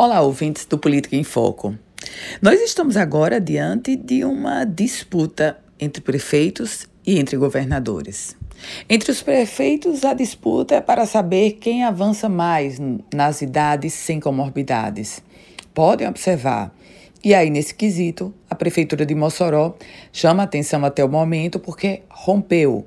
Olá, ouvintes do Política em Foco. Nós estamos agora diante de uma disputa entre prefeitos e entre governadores. Entre os prefeitos, a disputa é para saber quem avança mais nas idades sem comorbidades. Podem observar e aí, nesse quesito, a Prefeitura de Mossoró chama atenção até o momento porque rompeu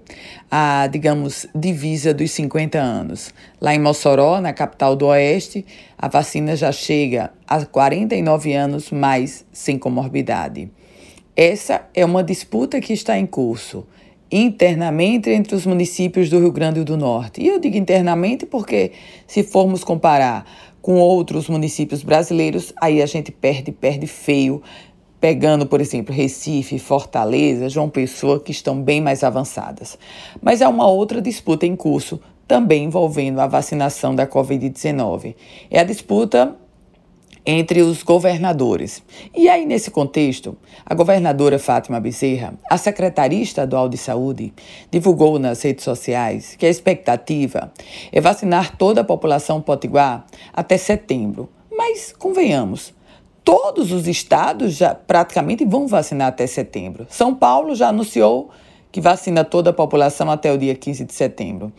a, digamos, divisa dos 50 anos. Lá em Mossoró, na capital do Oeste, a vacina já chega a 49 anos mais sem comorbidade. Essa é uma disputa que está em curso internamente entre os municípios do Rio Grande do Norte. E eu digo internamente porque, se formos comparar com outros municípios brasileiros, aí a gente perde, perde feio, pegando, por exemplo, Recife, Fortaleza, João Pessoa, que estão bem mais avançadas. Mas há uma outra disputa em curso, também envolvendo a vacinação da Covid-19. É a disputa entre os governadores. E aí, nesse contexto, a governadora Fátima Bezerra, a secretária estadual de saúde, divulgou nas redes sociais que a expectativa é vacinar toda a população potiguar até setembro. Mas, convenhamos, todos os estados já praticamente vão vacinar até setembro. São Paulo já anunciou que vacina toda a população até o dia 15 de setembro.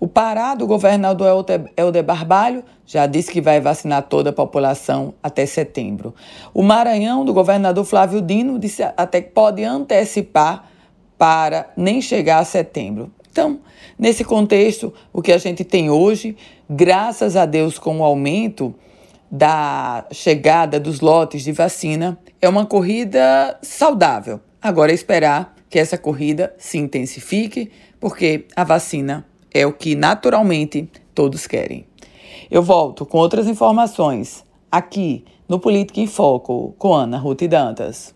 O Pará, do governador Helder Barbalho, já disse que vai vacinar toda a população até setembro. O Maranhão, do governador Flávio Dino, disse até que pode antecipar para nem chegar a setembro. Então, nesse contexto, o que a gente tem hoje, graças a Deus, com o aumento da chegada dos lotes de vacina, é uma corrida saudável. Agora é esperar que essa corrida se intensifique, porque a vacina é o que naturalmente todos querem. Eu volto com outras informações aqui no Política em Foco com Ana Ruth Dantas.